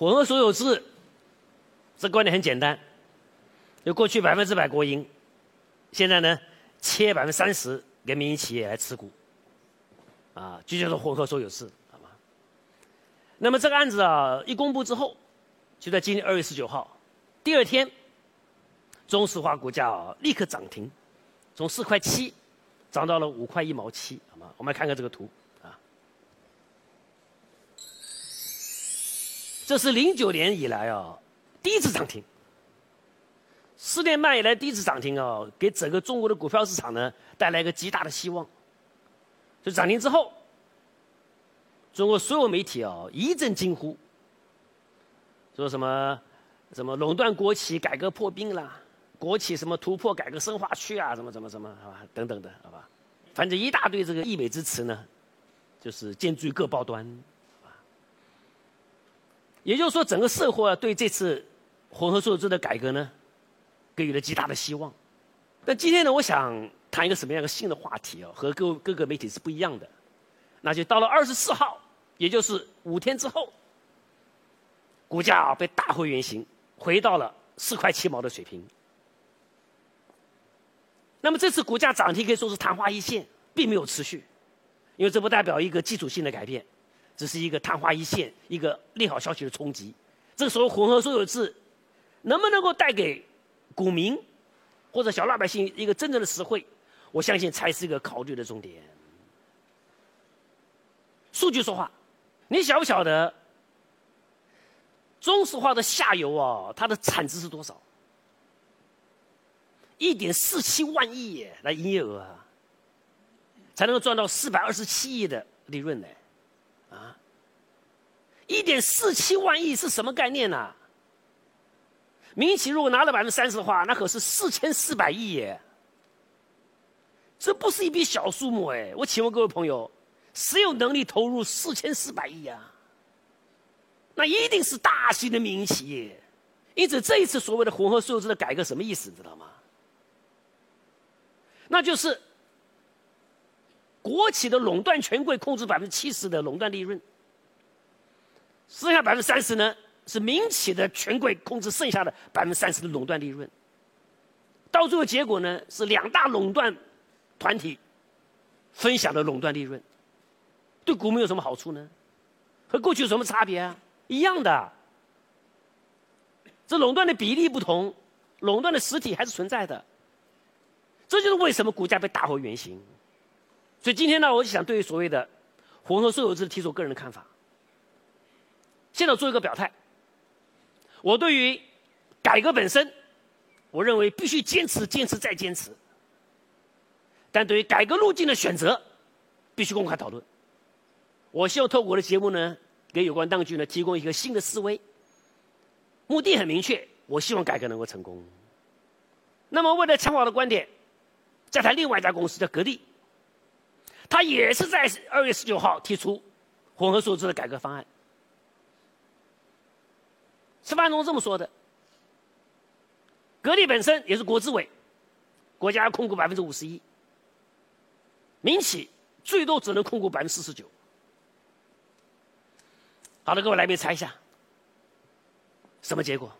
混合所有制，这观点很简单，就过去百分之百国营，现在呢切百分之三十给民营企业来持股，啊，就叫做混合所有制，好吗？那么这个案子啊一公布之后，就在今年二月十九号，第二天，中石化股价啊立刻涨停，从四块七涨到了五块一毛七，好吗？我们来看看这个图。这是零九年以来啊第一次涨停，四年半以来第一次涨停啊，给整个中国的股票市场呢带来一个极大的希望。就涨停之后，中国所有媒体啊一阵惊呼，说什么什么垄断国企改革破冰啦，国企什么突破改革深化区啊，什么什么什么，好吧，等等的，好吧，反正一大堆这个溢美之词呢，就是见诸于各报端。也就是说，整个社会啊，对这次混合所有制的改革呢，给予了极大的希望。但今天呢，我想谈一个什么样的新的话题哦，和各各个媒体是不一样的。那就到了二十四号，也就是五天之后，股价啊被打回原形，回到了四块七毛的水平。那么这次股价涨停可以说是昙花一现，并没有持续，因为这不代表一个基础性的改变。只是一个昙花一现，一个利好消息的冲击。这个时候混合所有制能不能够带给股民或者小老百姓一个真正的实惠，我相信才是一个考虑的重点。数据说话，你晓不晓得中石化的下游啊，它的产值是多少？一点四七万亿耶，那营业额啊，才能够赚到四百二十七亿的利润呢？啊，一点四七万亿是什么概念呢？民营企业如果拿了百分之三十的话，那可是四千四百亿耶。这不是一笔小数目哎！我请问各位朋友，谁有能力投入四千四百亿啊？那一定是大型的民营企业。因此，这一次所谓的混合所有制的改革什么意思？你知道吗？那就是。国企的垄断权贵控制百分之七十的垄断利润，剩下百分之三十呢是民企的权贵控制剩下的百分之三十的垄断利润。到最后结果呢是两大垄断团体分享的垄断利润，对股民有什么好处呢？和过去有什么差别啊？一样的，这垄断的比例不同，垄断的实体还是存在的。这就是为什么股价被打回原形。所以今天呢，我就想对于所谓的混合所有制提出个人的看法。现在做一个表态，我对于改革本身，我认为必须坚持、坚持再坚持。但对于改革路径的选择，必须公开讨论。我希望透过我的节目呢，给有关当局呢提供一个新的思维。目的很明确，我希望改革能够成功。那么为了强化我的观点，再谈另外一家公司叫格力。他也是在二月十九号提出混合所有制的改革方案。吃饭中这么说的：，格力本身也是国资委，国家控股百分之五十一，民企最多只能控股百分之四十九。好的，各位来宾猜一下，什么结果？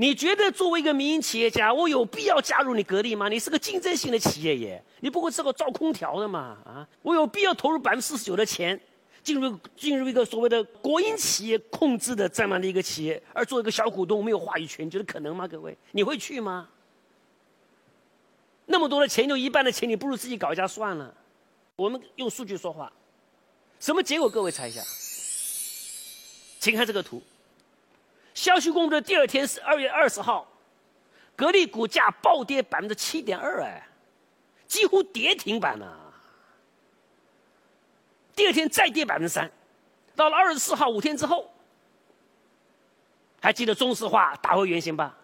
你觉得作为一个民营企业家，我有必要加入你格力吗？你是个竞争性的企业耶，你不会是个造空调的嘛？啊，我有必要投入百分之四十九的钱，进入进入一个所谓的国营企业控制的这样的一个企业，而做一个小股东没有话语权，你觉得可能吗？各位，你会去吗？那么多的钱，就一半的钱，你不如自己搞一家算了。我们用数据说话，什么结果？各位猜一下，请看这个图。消息公布的第二天是二月二十号，格力股价暴跌百分之七点二，哎，几乎跌停板了。第二天再跌百分之三，到了二十四号五天之后，还记得中石化打回原形吧？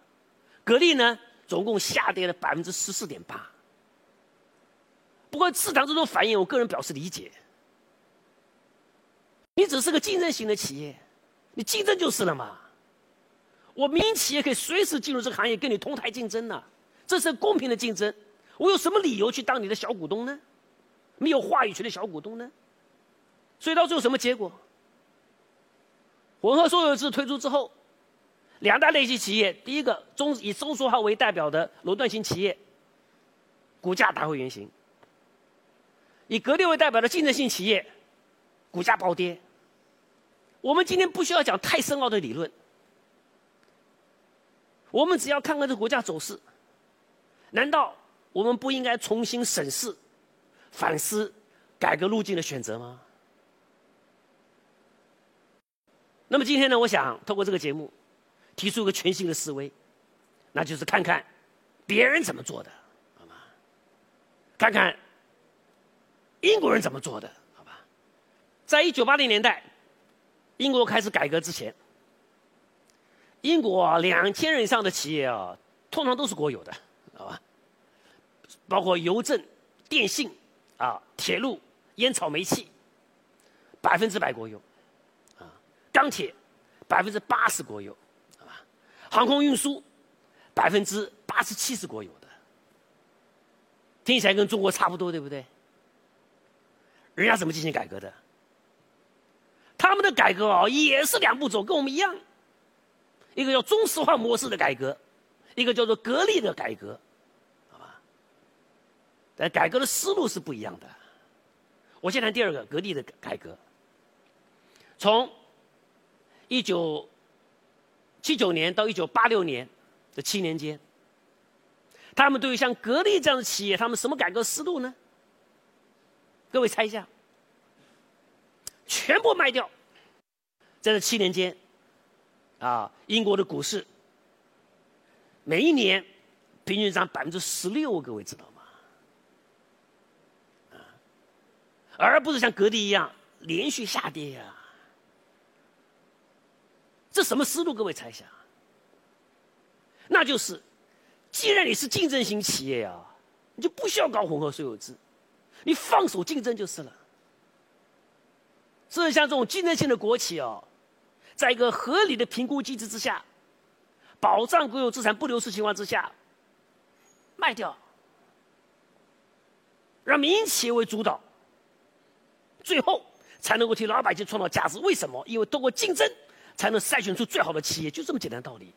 格力呢，总共下跌了百分之十四点八。不过市场这种反应，我个人表示理解。你只是个竞争型的企业，你竞争就是了嘛。我民营企业可以随时进入这个行业，跟你同台竞争呢，这是公平的竞争。我有什么理由去当你的小股东呢？没有话语权的小股东呢？所以到最后什么结果？混合所有制推出之后，两大类型企业，第一个中以中石化为代表的垄断型企业，股价打回原形；以格力为代表的竞争性企业，股价暴跌。我们今天不需要讲太深奥的理论，我们只要看看这国家走势，难道我们不应该重新审视、反思改革路径的选择吗？那么今天呢，我想透过这个节目，提出一个全新的思维，那就是看看别人怎么做的，好吗？看看英国人怎么做的，好吧？在一九八零年代。英国开始改革之前，英国两千人以上的企业啊，通常都是国有的，好吧？包括邮政、电信、啊铁路、烟草、煤气，百分之百国有，啊钢铁百分之八十国有，好吧？航空运输百分之八十七是国有的，听起来跟中国差不多，对不对？人家怎么进行改革的？他们的改革啊，也是两步走，跟我们一样。一个叫中石化模式的改革，一个叫做格力的改革，好吧？但改革的思路是不一样的。我先谈第二个，格力的改革。从一九七九年到一九八六年的七年间，他们对于像格力这样的企业，他们什么改革思路呢？各位猜一下。全部卖掉，在这七年间，啊，英国的股市每一年平均涨百分之十六，各位知道吗？啊，而不是像格力一样连续下跌呀。这什么思路？各位猜想。那就是，既然你是竞争型企业呀，你就不需要搞混合所有制，你放手竞争就是了。所以，像这种竞争性的国企哦，在一个合理的评估机制之下，保障国有资产不流失情况之下，卖掉，让民营企业为主导，最后才能够替老百姓创造价值。为什么？因为通过竞争才能筛选出最好的企业，就这么简单道理。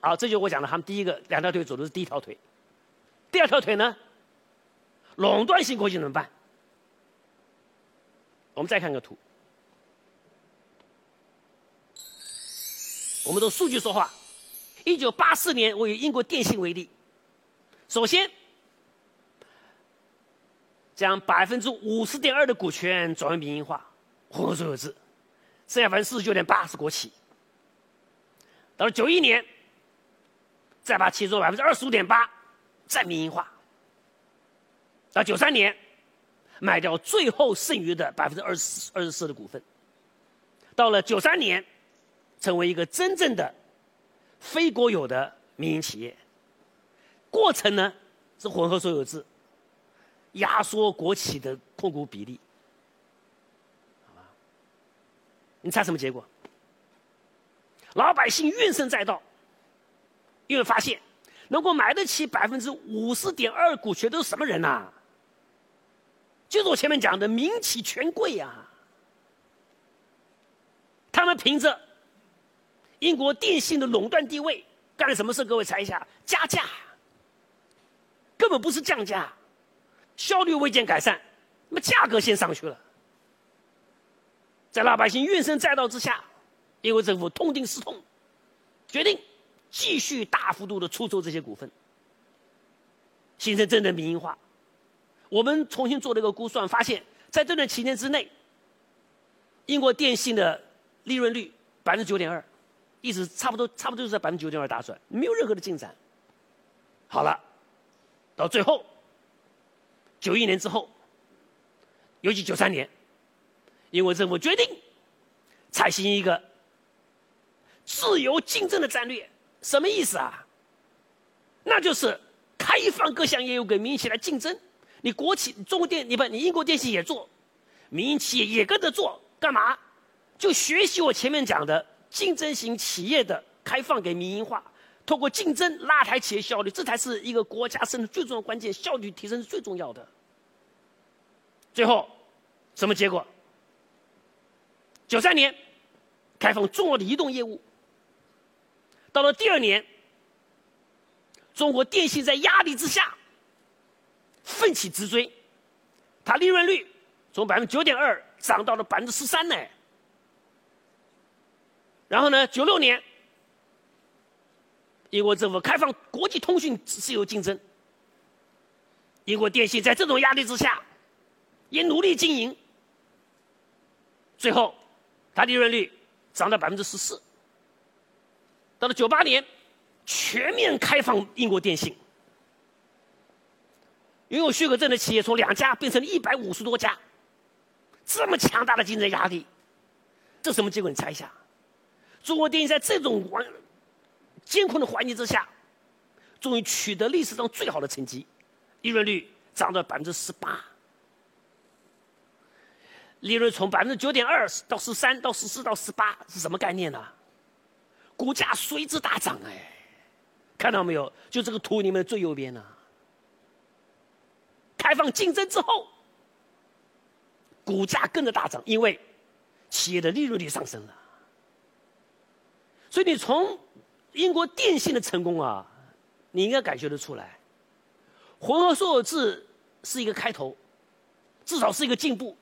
好，这就我讲的，他们第一个两条腿走的是第一条腿，第二条腿呢，垄断性国企怎么办？我们再看个图。我们的数据说话。一九八四年，我以英国电信为例，首先将百分之五十点二的股权转为民营化，混合所有制，剩下百分之四十九点八是国企。到了九一年，再把其中百分之二十五点八，再民营化。到九三年，卖掉最后剩余的百分之二十二十四的股份。到了九三年。成为一个真正的非国有的民营企业，过程呢是混合所有制，压缩国企的控股比例，好吧？你猜什么结果？老百姓怨声载道，因为发现能够买得起百分之五十点二股权都是什么人呐？就是我前面讲的民企权贵呀，他们凭着。英国电信的垄断地位干了什么事？各位猜一下，加价，根本不是降价，效率未见改善，那么价格先上去了，在老百姓怨声载道之下，英国政府痛定思痛，决定继续大幅度的出售这些股份，形成真正民营化。我们重新做了一个估算，发现，在这段期间之内，英国电信的利润率百分之九点二。意思差不多，差不多就在百分之九点二打转，没有任何的进展。好了，到最后，九一年之后，尤其九三年，英国政府决定采行一个自由竞争的战略，什么意思啊？那就是开放各项业务给民营企业来竞争。你国企中国电，你不，你英国电信也做，民营企业也跟着做，干嘛？就学习我前面讲的。竞争型企业的开放给民营化，通过竞争拉抬企业效率，这才是一个国家生存最重要关键，效率提升是最重要的。最后，什么结果？九三年，开放重要的移动业务。到了第二年，中国电信在压力之下奋起直追，它利润率从百分之九点二涨到了百分之十三呢。然后呢，九六年，英国政府开放国际通讯自由竞争，英国电信在这种压力之下也努力经营，最后它利润率涨到百分之十四。到了九八年，全面开放英国电信，拥有许可证的企业从两家变成了一百五十多家，这么强大的竞争压力，这什么结果？你猜一下？中国电影在这种环监控的环境之下，终于取得历史上最好的成绩，利润率涨到百分之十八，利润从百分之九点二到十三到十四到十八是什么概念呢？股价随之大涨，哎，看到没有？就这个图里面的最右边呢。开放竞争之后，股价跟着大涨，因为企业的利润率上升了。所以你从英国电信的成功啊，你应该感觉得出来，混合所有制是一个开头，至少是一个进步。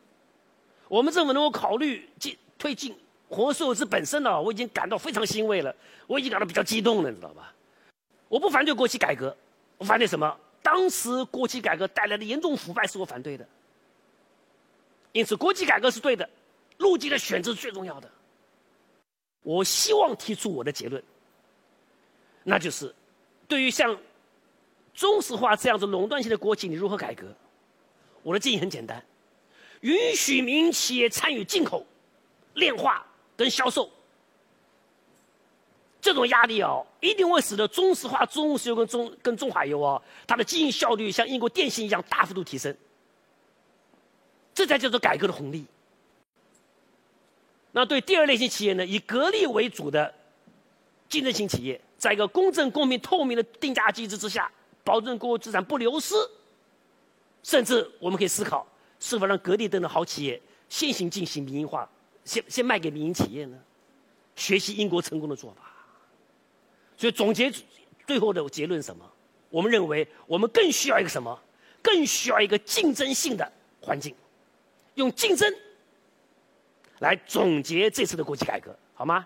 我们政府能够考虑进推进。混合所有制本身呢，我已经感到非常欣慰了，我已经感到比较激动了，你知道吧？我不反对国企改革，我反对什么？当时国企改革带来的严重腐败是我反对的。因此，国企改革是对的，路径的选择是最重要的。我希望提出我的结论，那就是，对于像中石化这样子垄断性的国企，你如何改革？我的建议很简单，允许民营企业参与进口、炼化。跟销售，这种压力哦，一定会使得中石化、中石油跟中跟中海油哦，它的经营效率像英国电信一样大幅度提升。这才叫做改革的红利。那对第二类型企业呢，以格力为主的竞争型企业，在一个公正、公平、透明的定价机制之下，保证国有资产不流失。甚至我们可以思考，是否让格力等的好企业先行进行民营化。先先卖给民营企业呢？学习英国成功的做法。所以总结最后的结论什么？我们认为我们更需要一个什么？更需要一个竞争性的环境，用竞争来总结这次的国企改革，好吗？